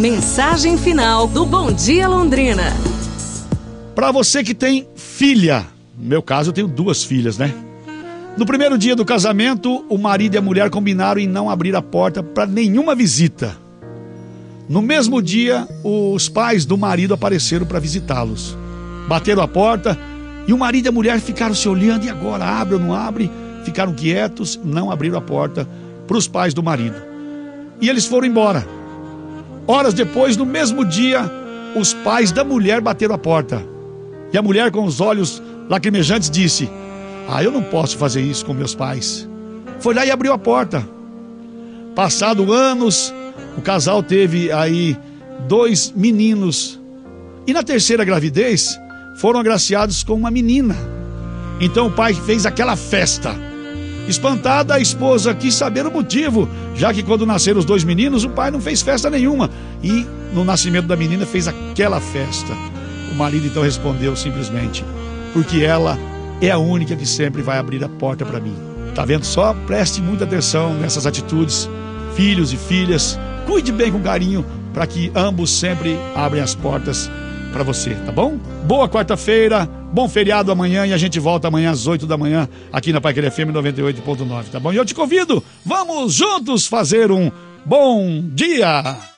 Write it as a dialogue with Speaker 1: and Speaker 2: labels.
Speaker 1: Mensagem final do Bom Dia Londrina.
Speaker 2: Para você que tem filha, no meu caso eu tenho duas filhas, né? No primeiro dia do casamento, o marido e a mulher combinaram em não abrir a porta para nenhuma visita. No mesmo dia, os pais do marido apareceram para visitá-los. Bateram a porta e o marido e a mulher ficaram se olhando. E agora, abre ou não abre? Ficaram quietos, não abriram a porta para os pais do marido. E eles foram embora. Horas depois, no mesmo dia, os pais da mulher bateram a porta. E a mulher, com os olhos lacrimejantes, disse: Ah, eu não posso fazer isso com meus pais. Foi lá e abriu a porta. Passado anos, o casal teve aí dois meninos. E na terceira gravidez, foram agraciados com uma menina. Então o pai fez aquela festa. Espantada, a esposa quis saber o motivo, já que quando nasceram os dois meninos, o pai não fez festa nenhuma. E no nascimento da menina fez aquela festa. O marido então respondeu simplesmente: Porque ela é a única que sempre vai abrir a porta para mim. Tá vendo só? Preste muita atenção nessas atitudes, filhos e filhas. Cuide bem com carinho para que ambos sempre abrem as portas para você, tá bom? Boa quarta-feira, bom feriado amanhã e a gente volta amanhã às 8 da manhã aqui na Paiqueria FM 98.9, tá bom? E eu te convido, vamos juntos fazer um bom dia!